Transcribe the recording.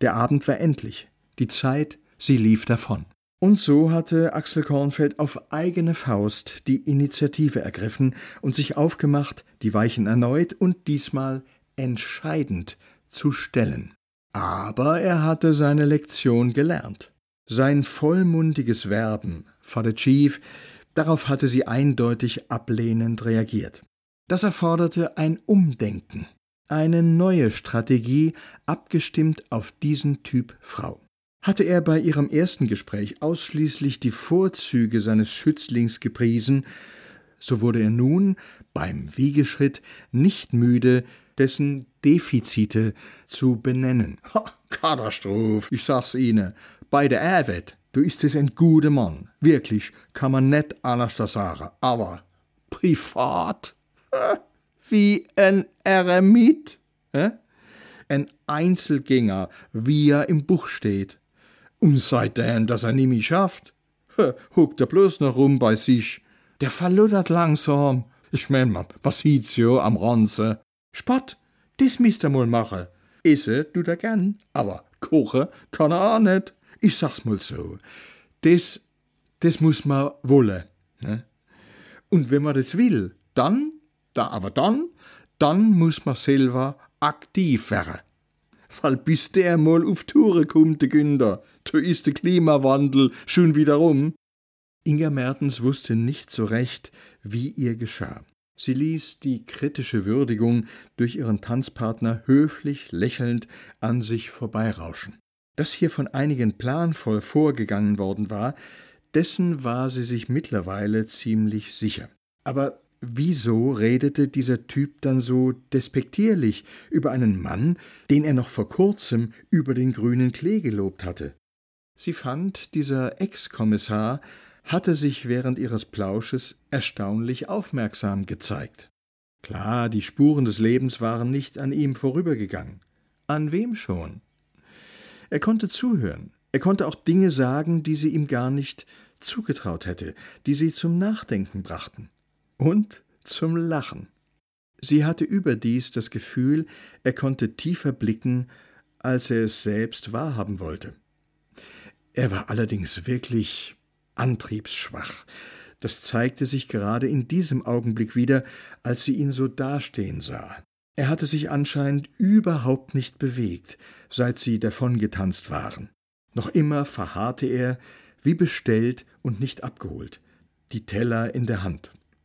Der Abend war endlich. Die Zeit, sie lief davon. Und so hatte Axel Kornfeld auf eigene Faust die Initiative ergriffen und sich aufgemacht, die Weichen erneut und diesmal entscheidend zu stellen. Aber er hatte seine Lektion gelernt. Sein vollmundiges Werben, Father Chief, darauf hatte sie eindeutig ablehnend reagiert. Das erforderte ein Umdenken, eine neue Strategie, abgestimmt auf diesen Typ Frau. Hatte er bei ihrem ersten Gespräch ausschließlich die Vorzüge seines Schützlings gepriesen, so wurde er nun beim Wiegeschritt nicht müde, dessen Defizite zu benennen. Ha, Katastroph, ich sag's Ihnen. Bei der Erwet, du ist es ein guter Mann. Wirklich, kann man net anders sagen. Aber privat? Wie ein Eremit? Ein Einzelgänger, wie er im Buch steht. Und seitdem, dass er nimmi schafft, huckt er bloß noch rum bei sich. Der verluddert langsam. Ich mein, man sieht's jo am Ranze. Spott, das müsst ihr mal machen. Esse tut er gern, aber kochen kann er auch nicht. Ich sag's mal so. Das, das muss man wollen. Ne? Und wenn man das will, dann, da aber dann, dann muss man selber aktiv werden. Weil bis der mal auf Tour kommt, der Günther, da ist der Klimawandel schon wieder rum. Inga Mertens wusste nicht so recht, wie ihr geschah. Sie ließ die kritische Würdigung durch ihren Tanzpartner höflich lächelnd an sich vorbeirauschen. Dass hier von einigen planvoll vorgegangen worden war, dessen war sie sich mittlerweile ziemlich sicher. Aber wieso redete dieser Typ dann so despektierlich über einen Mann, den er noch vor kurzem über den grünen Klee gelobt hatte? Sie fand, dieser Ex-Kommissar hatte sich während ihres Plausches erstaunlich aufmerksam gezeigt. Klar, die Spuren des Lebens waren nicht an ihm vorübergegangen. An wem schon? Er konnte zuhören. Er konnte auch Dinge sagen, die sie ihm gar nicht zugetraut hätte, die sie zum Nachdenken brachten. Und zum Lachen. Sie hatte überdies das Gefühl, er konnte tiefer blicken, als er es selbst wahrhaben wollte. Er war allerdings wirklich antriebsschwach. Das zeigte sich gerade in diesem Augenblick wieder, als sie ihn so dastehen sah. Er hatte sich anscheinend überhaupt nicht bewegt, seit sie davongetanzt waren. Noch immer verharrte er, wie bestellt und nicht abgeholt, die Teller in der Hand.